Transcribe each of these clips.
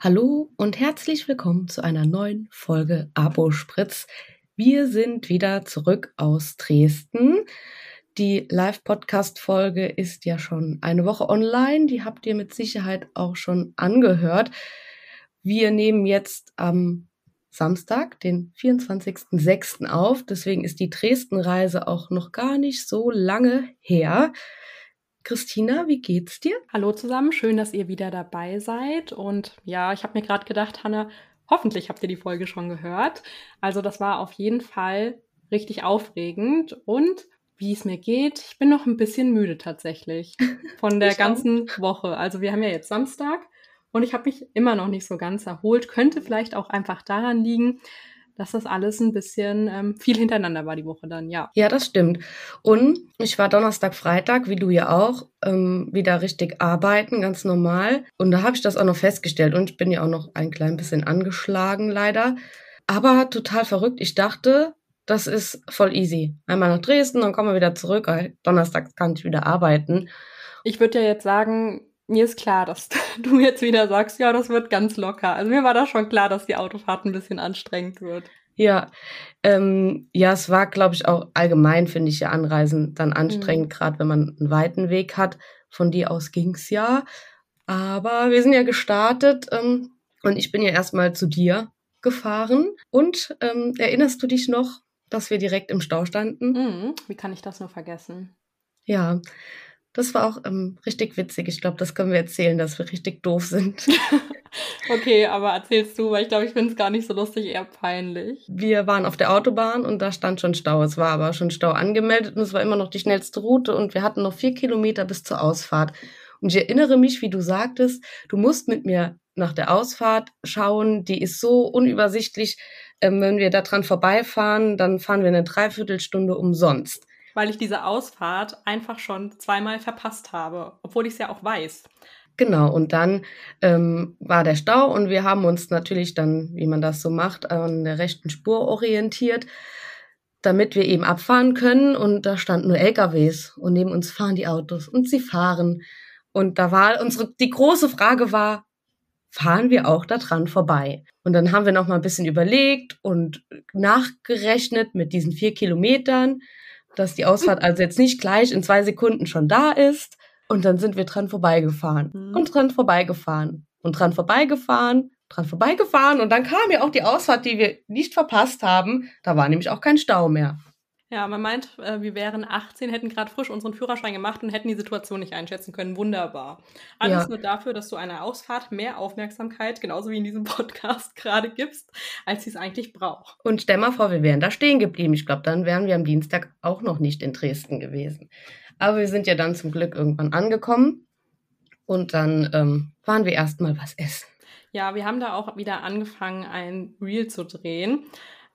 Hallo und herzlich willkommen zu einer neuen Folge Abo Spritz. Wir sind wieder zurück aus Dresden. Die Live-Podcast-Folge ist ja schon eine Woche online. Die habt ihr mit Sicherheit auch schon angehört. Wir nehmen jetzt am Samstag, den 24.06. auf. Deswegen ist die Dresden-Reise auch noch gar nicht so lange her. Christina, wie geht's dir? Hallo zusammen, schön, dass ihr wieder dabei seid. Und ja, ich habe mir gerade gedacht, Hanna, hoffentlich habt ihr die Folge schon gehört. Also das war auf jeden Fall richtig aufregend und wie es mir geht, ich bin noch ein bisschen müde tatsächlich von der ganzen Woche. Also wir haben ja jetzt Samstag und ich habe mich immer noch nicht so ganz erholt. Könnte vielleicht auch einfach daran liegen, dass das alles ein bisschen ähm, viel hintereinander war die Woche dann, ja. Ja, das stimmt. Und ich war Donnerstag, Freitag, wie du ja auch, ähm, wieder richtig arbeiten, ganz normal. Und da habe ich das auch noch festgestellt. Und ich bin ja auch noch ein klein bisschen angeschlagen, leider. Aber total verrückt. Ich dachte, das ist voll easy. Einmal nach Dresden, dann kommen wir wieder zurück. Donnerstag kann ich wieder arbeiten. Ich würde ja jetzt sagen, mir ist klar, dass du jetzt wieder sagst, ja, das wird ganz locker. Also mir war da schon klar, dass die Autofahrt ein bisschen anstrengend wird. Ja, ähm, ja, es war, glaube ich, auch allgemein, finde ich ja Anreisen dann anstrengend, mhm. gerade wenn man einen weiten Weg hat. Von dir aus ging's ja. Aber wir sind ja gestartet ähm, und ich bin ja erstmal zu dir gefahren. Und ähm, erinnerst du dich noch, dass wir direkt im Stau standen? Mhm. Wie kann ich das nur vergessen? Ja, das war auch ähm, richtig witzig. Ich glaube, das können wir erzählen, dass wir richtig doof sind. okay, aber erzählst du, weil ich glaube, ich finde es gar nicht so lustig, eher peinlich. Wir waren auf der Autobahn und da stand schon Stau. Es war aber schon Stau angemeldet und es war immer noch die schnellste Route und wir hatten noch vier Kilometer bis zur Ausfahrt. Und ich erinnere mich, wie du sagtest, du musst mit mir nach der Ausfahrt schauen. Die ist so unübersichtlich. Ähm, wenn wir da dran vorbeifahren, dann fahren wir eine Dreiviertelstunde umsonst weil ich diese Ausfahrt einfach schon zweimal verpasst habe, obwohl ich es ja auch weiß. Genau, und dann ähm, war der Stau und wir haben uns natürlich dann, wie man das so macht, an der rechten Spur orientiert, damit wir eben abfahren können. Und da standen nur LKWs und neben uns fahren die Autos und sie fahren. Und da war unsere, die große Frage war, fahren wir auch da dran vorbei? Und dann haben wir noch mal ein bisschen überlegt und nachgerechnet mit diesen vier Kilometern dass die Ausfahrt also jetzt nicht gleich in zwei Sekunden schon da ist. Und dann sind wir dran vorbeigefahren mhm. und dran vorbeigefahren und dran vorbeigefahren, dran vorbeigefahren. Und dann kam ja auch die Ausfahrt, die wir nicht verpasst haben. Da war nämlich auch kein Stau mehr. Ja, man meint, äh, wir wären 18, hätten gerade frisch unseren Führerschein gemacht und hätten die Situation nicht einschätzen können. Wunderbar. Alles ja. nur dafür, dass du einer Ausfahrt mehr Aufmerksamkeit, genauso wie in diesem Podcast gerade gibst, als sie es eigentlich braucht. Und stell mal vor, wir wären da stehen geblieben. Ich glaube, dann wären wir am Dienstag auch noch nicht in Dresden gewesen. Aber wir sind ja dann zum Glück irgendwann angekommen und dann ähm, waren wir erstmal was essen. Ja, wir haben da auch wieder angefangen, ein Reel zu drehen.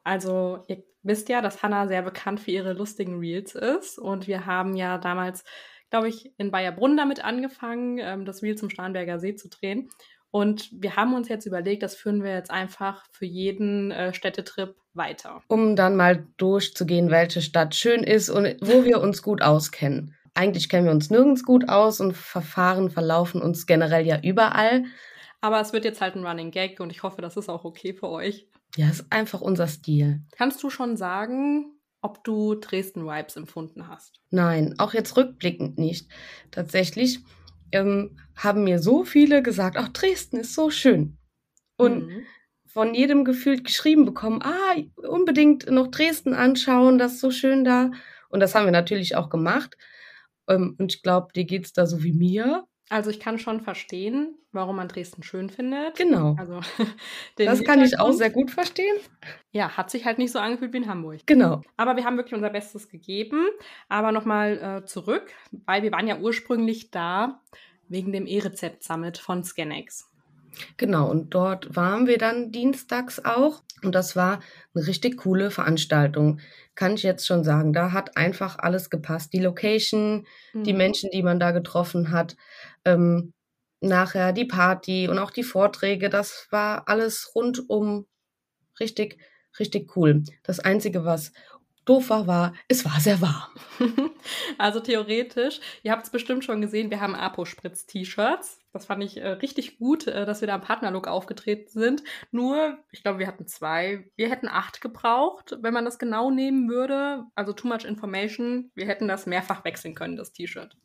Also ihr wisst ja, dass Hannah sehr bekannt für ihre lustigen Reels ist. Und wir haben ja damals, glaube ich, in Bayerbrunn damit angefangen, ähm, das Reel zum Starnberger See zu drehen. Und wir haben uns jetzt überlegt, das führen wir jetzt einfach für jeden äh, Städtetrip weiter. Um dann mal durchzugehen, welche Stadt schön ist und wo wir uns gut auskennen. Eigentlich kennen wir uns nirgends gut aus und Verfahren verlaufen uns generell ja überall. Aber es wird jetzt halt ein Running Gag und ich hoffe, das ist auch okay für euch. Ja, ist einfach unser Stil. Kannst du schon sagen, ob du Dresden-Vibes empfunden hast? Nein, auch jetzt rückblickend nicht. Tatsächlich ähm, haben mir so viele gesagt, ach, Dresden ist so schön. Und mhm. von jedem gefühlt geschrieben bekommen, ah, unbedingt noch Dresden anschauen, das ist so schön da. Und das haben wir natürlich auch gemacht. Ähm, und ich glaube, dir geht's da so wie mir. Also ich kann schon verstehen, warum man Dresden schön findet. Genau. Also, das kann ich auch sehr gut verstehen. Ja, hat sich halt nicht so angefühlt wie in Hamburg. Genau. Aber wir haben wirklich unser Bestes gegeben. Aber nochmal äh, zurück, weil wir waren ja ursprünglich da wegen dem E-Rezept-Summit von Scanex. Genau, und dort waren wir dann dienstags auch. Und das war eine richtig coole Veranstaltung. Kann ich jetzt schon sagen. Da hat einfach alles gepasst. Die Location, mhm. die Menschen, die man da getroffen hat, ähm, nachher die Party und auch die Vorträge. Das war alles rundum richtig, richtig cool. Das Einzige, was doof war, war, es war sehr warm. Also theoretisch, ihr habt es bestimmt schon gesehen, wir haben Apo-Spritz-T-Shirts. Das fand ich äh, richtig gut, äh, dass wir da im Partnerlook aufgetreten sind. Nur, ich glaube, wir hatten zwei. Wir hätten acht gebraucht, wenn man das genau nehmen würde. Also too much information. Wir hätten das mehrfach wechseln können, das T-Shirt.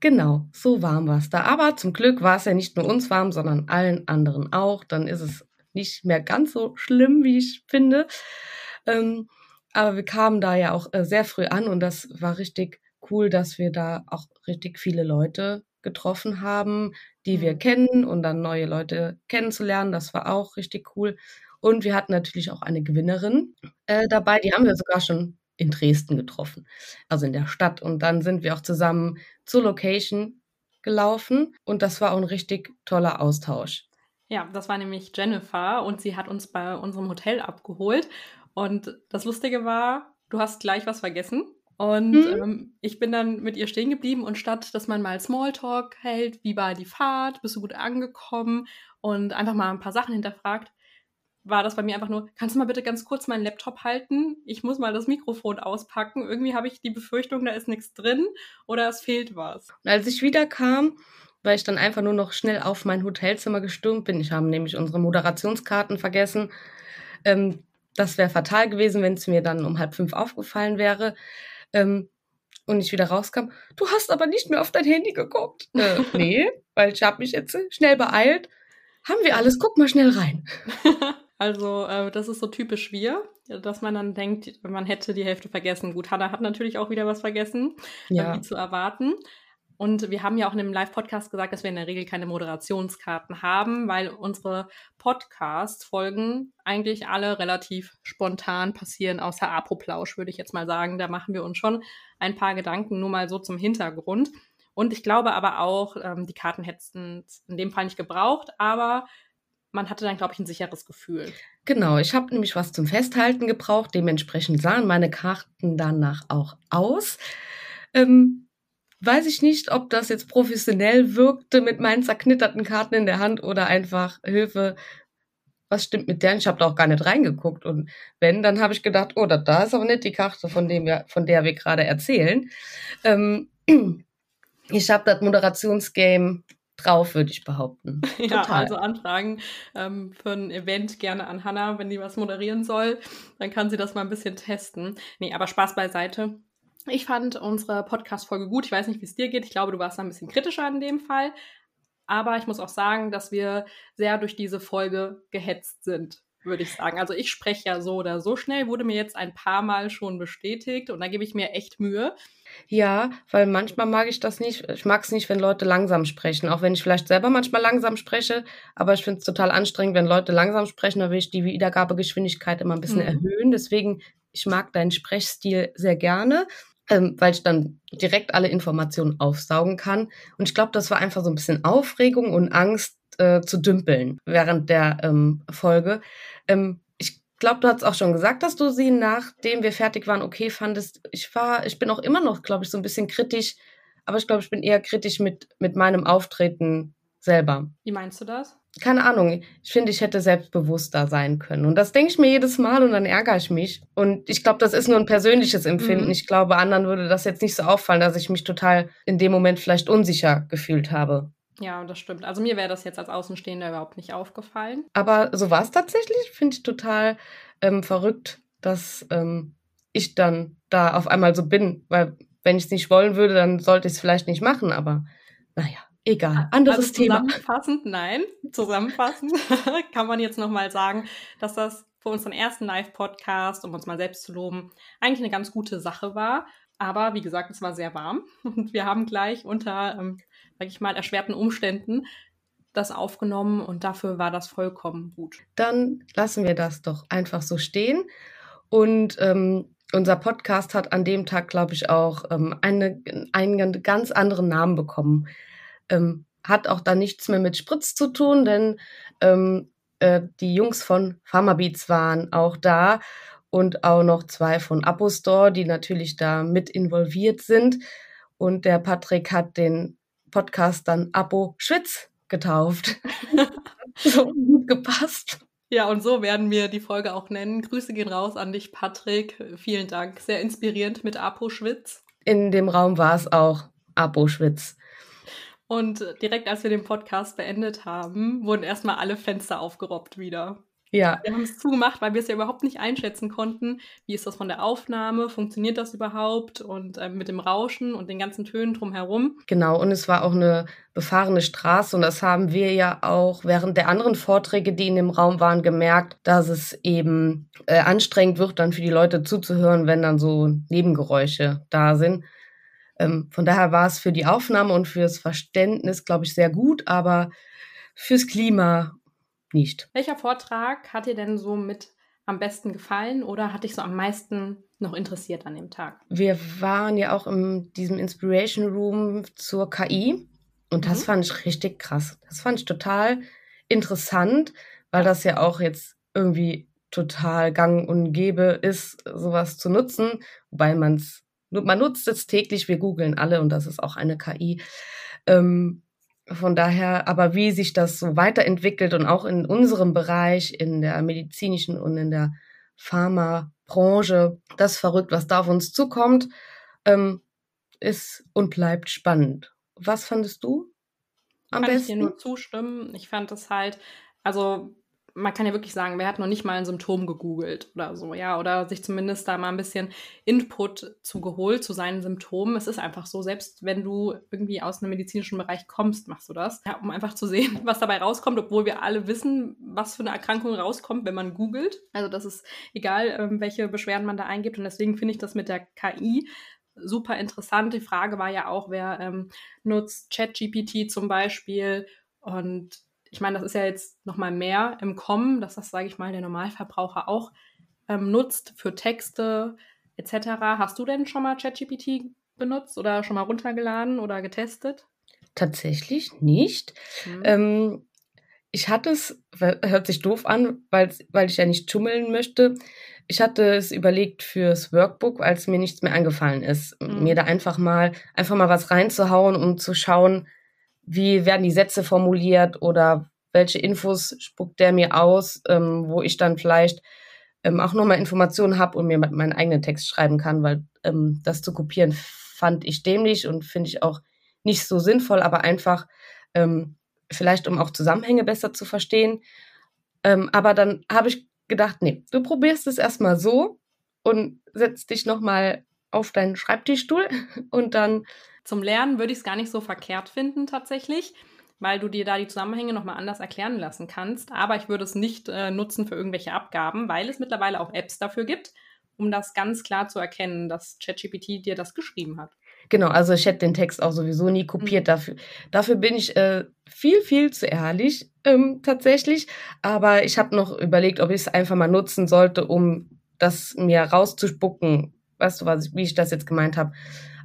Genau, so warm war es da. Aber zum Glück war es ja nicht nur uns warm, sondern allen anderen auch. Dann ist es nicht mehr ganz so schlimm, wie ich finde. Ähm, aber wir kamen da ja auch äh, sehr früh an und das war richtig cool, dass wir da auch richtig viele Leute getroffen haben, die mhm. wir kennen und dann neue Leute kennenzulernen. Das war auch richtig cool. Und wir hatten natürlich auch eine Gewinnerin äh, dabei, die haben wir sogar schon in Dresden getroffen, also in der Stadt. Und dann sind wir auch zusammen zur Location gelaufen und das war auch ein richtig toller Austausch. Ja, das war nämlich Jennifer und sie hat uns bei unserem Hotel abgeholt. Und das Lustige war, du hast gleich was vergessen. Und mhm. ähm, ich bin dann mit ihr stehen geblieben und statt, dass man mal Smalltalk hält, wie war die Fahrt, bist du gut angekommen und einfach mal ein paar Sachen hinterfragt, war das bei mir einfach nur, kannst du mal bitte ganz kurz meinen Laptop halten? Ich muss mal das Mikrofon auspacken. Irgendwie habe ich die Befürchtung, da ist nichts drin oder es fehlt was. Und als ich wiederkam, weil ich dann einfach nur noch schnell auf mein Hotelzimmer gestürmt bin. Ich habe nämlich unsere Moderationskarten vergessen. Ähm, das wäre fatal gewesen, wenn es mir dann um halb fünf aufgefallen wäre. Ähm, und ich wieder rauskam, du hast aber nicht mehr auf dein Handy geguckt. Äh, nee, weil ich habe mich jetzt schnell beeilt. Haben wir alles, guck mal schnell rein. Also äh, das ist so typisch wir, dass man dann denkt, man hätte die Hälfte vergessen. Gut, Hannah hat natürlich auch wieder was vergessen, ja. wie zu erwarten. Und wir haben ja auch in dem Live-Podcast gesagt, dass wir in der Regel keine Moderationskarten haben, weil unsere Podcast-Folgen eigentlich alle relativ spontan passieren, außer Apoplausch, würde ich jetzt mal sagen. Da machen wir uns schon ein paar Gedanken, nur mal so zum Hintergrund. Und ich glaube aber auch, ähm, die Karten hätten es in dem Fall nicht gebraucht, aber man hatte dann, glaube ich, ein sicheres Gefühl. Genau, ich habe nämlich was zum Festhalten gebraucht. Dementsprechend sahen meine Karten danach auch aus. Ähm, weiß ich nicht, ob das jetzt professionell wirkte mit meinen zerknitterten Karten in der Hand oder einfach Hilfe. Was stimmt mit der? Ich habe da auch gar nicht reingeguckt. Und wenn, dann habe ich gedacht, oh, da ist aber nicht die Karte, von, dem wir, von der wir gerade erzählen. Ähm, ich habe das Moderationsgame drauf, würde ich behaupten. Ja, Total. also Anfragen ähm, für ein Event gerne an Hannah, wenn die was moderieren soll. Dann kann sie das mal ein bisschen testen. Nee, aber Spaß beiseite. Ich fand unsere Podcast-Folge gut. Ich weiß nicht, wie es dir geht. Ich glaube, du warst da ein bisschen kritischer in dem Fall. Aber ich muss auch sagen, dass wir sehr durch diese Folge gehetzt sind, würde ich sagen. Also ich spreche ja so oder so schnell, wurde mir jetzt ein paar Mal schon bestätigt und da gebe ich mir echt Mühe. Ja, weil manchmal mag ich das nicht. Ich mag es nicht, wenn Leute langsam sprechen, auch wenn ich vielleicht selber manchmal langsam spreche. Aber ich finde es total anstrengend, wenn Leute langsam sprechen. Da will ich die Wiedergabegeschwindigkeit immer ein bisschen mhm. erhöhen. Deswegen, ich mag deinen Sprechstil sehr gerne ähm, weil ich dann direkt alle Informationen aufsaugen kann. Und ich glaube, das war einfach so ein bisschen Aufregung und Angst äh, zu dümpeln während der ähm, Folge. Ähm, ich glaube, du hast auch schon gesagt, dass du sie, nachdem wir fertig waren, okay fandest. Ich war, ich bin auch immer noch, glaube ich, so ein bisschen kritisch, aber ich glaube, ich bin eher kritisch mit, mit meinem Auftreten selber. Wie meinst du das? keine Ahnung, ich finde, ich hätte selbstbewusster sein können. Und das denke ich mir jedes Mal und dann ärgere ich mich. Und ich glaube, das ist nur ein persönliches Empfinden. Mhm. Ich glaube, anderen würde das jetzt nicht so auffallen, dass ich mich total in dem Moment vielleicht unsicher gefühlt habe. Ja, das stimmt. Also mir wäre das jetzt als Außenstehender überhaupt nicht aufgefallen. Aber so war es tatsächlich. Finde ich total ähm, verrückt, dass ähm, ich dann da auf einmal so bin. Weil wenn ich es nicht wollen würde, dann sollte ich es vielleicht nicht machen. Aber naja. Egal, anderes also zusammenfassend, Thema. Nein, zusammenfassend kann man jetzt nochmal sagen, dass das für unseren ersten Live-Podcast, um uns mal selbst zu loben, eigentlich eine ganz gute Sache war. Aber wie gesagt, es war sehr warm und wir haben gleich unter, ähm, sag ich mal, erschwerten Umständen das aufgenommen und dafür war das vollkommen gut. Dann lassen wir das doch einfach so stehen. Und ähm, unser Podcast hat an dem Tag, glaube ich, auch ähm, eine, einen ganz anderen Namen bekommen ähm, hat auch da nichts mehr mit Spritz zu tun, denn ähm, äh, die Jungs von Pharmabeats waren auch da und auch noch zwei von Apostore, die natürlich da mit involviert sind. Und der Patrick hat den Podcast dann Apo Schwitz getauft. so gut gepasst. Ja, und so werden wir die Folge auch nennen. Grüße gehen raus an dich, Patrick. Vielen Dank. Sehr inspirierend mit Apo Schwitz. In dem Raum war es auch Apo Schwitz. Und direkt als wir den Podcast beendet haben, wurden erstmal alle Fenster aufgerobbt wieder. Ja. Wir haben es zugemacht, weil wir es ja überhaupt nicht einschätzen konnten. Wie ist das von der Aufnahme? Funktioniert das überhaupt? Und äh, mit dem Rauschen und den ganzen Tönen drumherum. Genau, und es war auch eine befahrene Straße. Und das haben wir ja auch während der anderen Vorträge, die in dem Raum waren, gemerkt, dass es eben äh, anstrengend wird, dann für die Leute zuzuhören, wenn dann so Nebengeräusche da sind. Ähm, von daher war es für die Aufnahme und fürs Verständnis, glaube ich, sehr gut, aber fürs Klima nicht. Welcher Vortrag hat dir denn so mit am besten gefallen oder hat dich so am meisten noch interessiert an dem Tag? Wir waren ja auch in diesem Inspiration Room zur KI und das mhm. fand ich richtig krass. Das fand ich total interessant, weil das ja auch jetzt irgendwie total gang und gäbe ist, sowas zu nutzen, wobei man es, man nutzt es täglich, wir googeln alle und das ist auch eine KI. Ähm, von daher, aber wie sich das so weiterentwickelt und auch in unserem Bereich, in der medizinischen und in der Pharmabranche, das verrückt, was da auf uns zukommt, ähm, ist und bleibt spannend. Was fandest du am Kann besten? Ich dir nur zustimmen. Ich fand es halt, also man kann ja wirklich sagen, wer hat noch nicht mal ein Symptom gegoogelt oder so, ja, oder sich zumindest da mal ein bisschen Input zugeholt zu seinen Symptomen. Es ist einfach so, selbst wenn du irgendwie aus einem medizinischen Bereich kommst, machst du das, ja, um einfach zu sehen, was dabei rauskommt, obwohl wir alle wissen, was für eine Erkrankung rauskommt, wenn man googelt. Also das ist egal, ähm, welche Beschwerden man da eingibt und deswegen finde ich das mit der KI super interessant. Die Frage war ja auch, wer ähm, nutzt ChatGPT zum Beispiel und ich meine, das ist ja jetzt nochmal mehr im Kommen, dass das, sage ich mal, der Normalverbraucher auch ähm, nutzt für Texte etc. Hast du denn schon mal ChatGPT benutzt oder schon mal runtergeladen oder getestet? Tatsächlich nicht. Mhm. Ähm, ich hatte es, hört sich doof an, weil, weil ich ja nicht schummeln möchte. Ich hatte es überlegt fürs Workbook, als mir nichts mehr eingefallen ist. Mhm. Mir da einfach mal, einfach mal was reinzuhauen, um zu schauen, wie werden die Sätze formuliert oder welche Infos spuckt der mir aus, ähm, wo ich dann vielleicht ähm, auch nochmal Informationen habe und mir meinen eigenen Text schreiben kann, weil ähm, das zu kopieren fand ich dämlich und finde ich auch nicht so sinnvoll, aber einfach ähm, vielleicht, um auch Zusammenhänge besser zu verstehen. Ähm, aber dann habe ich gedacht, nee, du probierst es erstmal so und setzt dich nochmal auf deinen Schreibtischstuhl und dann zum Lernen würde ich es gar nicht so verkehrt finden tatsächlich, weil du dir da die Zusammenhänge nochmal anders erklären lassen kannst. Aber ich würde es nicht äh, nutzen für irgendwelche Abgaben, weil es mittlerweile auch Apps dafür gibt, um das ganz klar zu erkennen, dass ChatGPT dir das geschrieben hat. Genau, also ich hätte den Text auch sowieso nie kopiert. Mhm. Dafür, dafür bin ich äh, viel, viel zu ehrlich ähm, tatsächlich. Aber ich habe noch überlegt, ob ich es einfach mal nutzen sollte, um das mir rauszuspucken. Weißt du, was, wie ich das jetzt gemeint habe?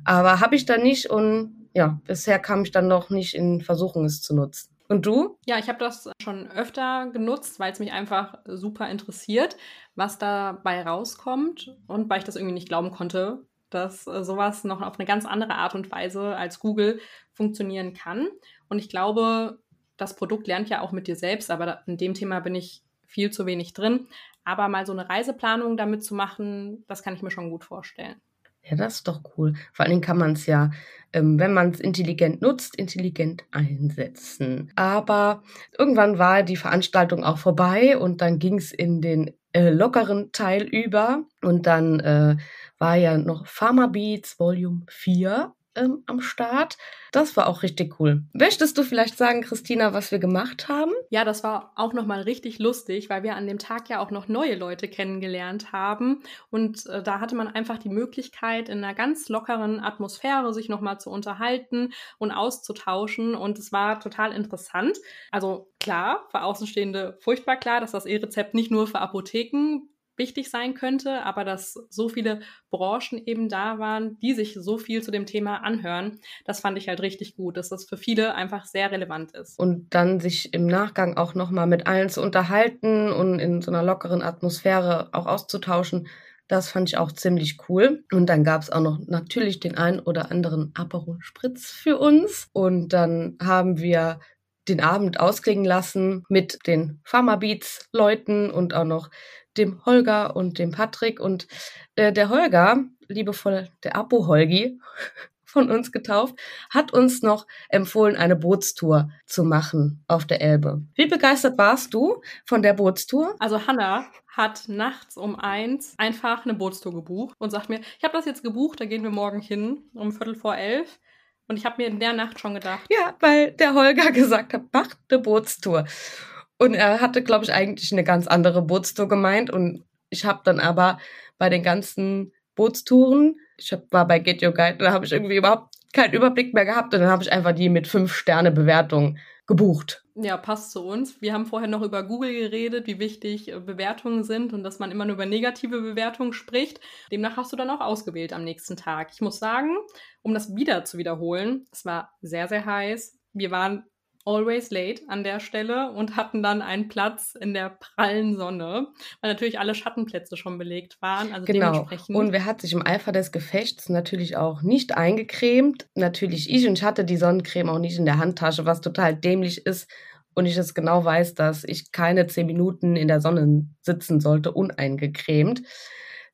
Aber habe ich dann nicht und ja, bisher kam ich dann noch nicht in Versuchung, es zu nutzen. Und du? Ja, ich habe das schon öfter genutzt, weil es mich einfach super interessiert, was dabei rauskommt und weil ich das irgendwie nicht glauben konnte, dass äh, sowas noch auf eine ganz andere Art und Weise als Google funktionieren kann. Und ich glaube, das Produkt lernt ja auch mit dir selbst, aber in dem Thema bin ich viel zu wenig drin. Aber mal so eine Reiseplanung damit zu machen, das kann ich mir schon gut vorstellen. Ja, das ist doch cool. Vor allen Dingen kann man es ja, ähm, wenn man es intelligent nutzt, intelligent einsetzen. Aber irgendwann war die Veranstaltung auch vorbei und dann ging es in den äh, lockeren Teil über. Und dann äh, war ja noch Pharma Beats Volume 4 ähm, am Start. Das war auch richtig cool. Möchtest du vielleicht sagen, Christina, was wir gemacht haben? Ja, das war auch nochmal richtig lustig, weil wir an dem Tag ja auch noch neue Leute kennengelernt haben. Und äh, da hatte man einfach die Möglichkeit, in einer ganz lockeren Atmosphäre sich nochmal zu unterhalten und auszutauschen. Und es war total interessant. Also klar, für Außenstehende furchtbar klar, dass das E-Rezept nicht nur für Apotheken wichtig sein könnte, aber dass so viele Branchen eben da waren, die sich so viel zu dem Thema anhören, das fand ich halt richtig gut, dass das für viele einfach sehr relevant ist. Und dann sich im Nachgang auch nochmal mit allen zu unterhalten und in so einer lockeren Atmosphäre auch auszutauschen, das fand ich auch ziemlich cool. Und dann gab es auch noch natürlich den einen oder anderen Aperol Spritz für uns. Und dann haben wir den Abend ausklingen lassen mit den Pharmabeats-Leuten und auch noch dem Holger und dem Patrick. Und äh, der Holger, liebevoll der Apo-Holgi, von uns getauft, hat uns noch empfohlen, eine Bootstour zu machen auf der Elbe. Wie begeistert warst du von der Bootstour? Also Hanna hat nachts um eins einfach eine Bootstour gebucht und sagt mir, ich habe das jetzt gebucht, da gehen wir morgen hin um Viertel vor elf. Und ich habe mir in der Nacht schon gedacht. Ja, weil der Holger gesagt hat, macht eine Bootstour. Und er hatte, glaube ich, eigentlich eine ganz andere Bootstour gemeint. Und ich habe dann aber bei den ganzen Bootstouren ich hab, war bei Get Your Guide, da habe ich irgendwie überhaupt keinen Überblick mehr gehabt und dann habe ich einfach die mit fünf Sterne Bewertung gebucht. Ja, passt zu uns. Wir haben vorher noch über Google geredet, wie wichtig äh, Bewertungen sind und dass man immer nur über negative Bewertungen spricht. Demnach hast du dann auch ausgewählt am nächsten Tag. Ich muss sagen, um das wieder zu wiederholen, es war sehr, sehr heiß. Wir waren always late an der Stelle und hatten dann einen Platz in der prallen Sonne, weil natürlich alle Schattenplätze schon belegt waren. Also genau. dementsprechend. Und wer hat sich im Eifer des Gefechts natürlich auch nicht eingecremt? Natürlich ich und ich hatte die Sonnencreme auch nicht in der Handtasche, was total dämlich ist. Und ich es genau weiß, dass ich keine zehn Minuten in der Sonne sitzen sollte, uneingecremt.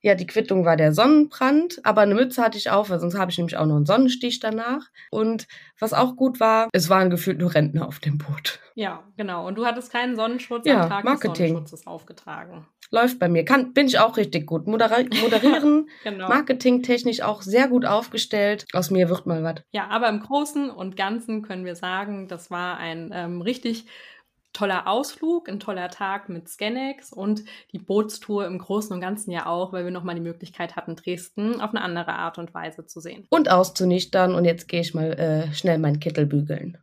Ja, die Quittung war der Sonnenbrand, aber eine Mütze hatte ich auf, weil sonst habe ich nämlich auch noch einen Sonnenstich danach. Und was auch gut war, es waren gefühlt nur Rentner auf dem Boot. Ja, genau. Und du hattest keinen Sonnenschutz ja, am Tag Marketing. des Sonnenschutzes aufgetragen. Läuft bei mir. Kann, bin ich auch richtig gut. Moderi moderieren, genau. marketingtechnisch auch sehr gut aufgestellt. Aus mir wird mal was. Ja, aber im Großen und Ganzen können wir sagen, das war ein ähm, richtig toller Ausflug, ein toller Tag mit Scanex und die Bootstour im Großen und Ganzen ja auch, weil wir nochmal die Möglichkeit hatten, Dresden auf eine andere Art und Weise zu sehen. Und auszunüchtern und jetzt gehe ich mal äh, schnell meinen Kittel bügeln.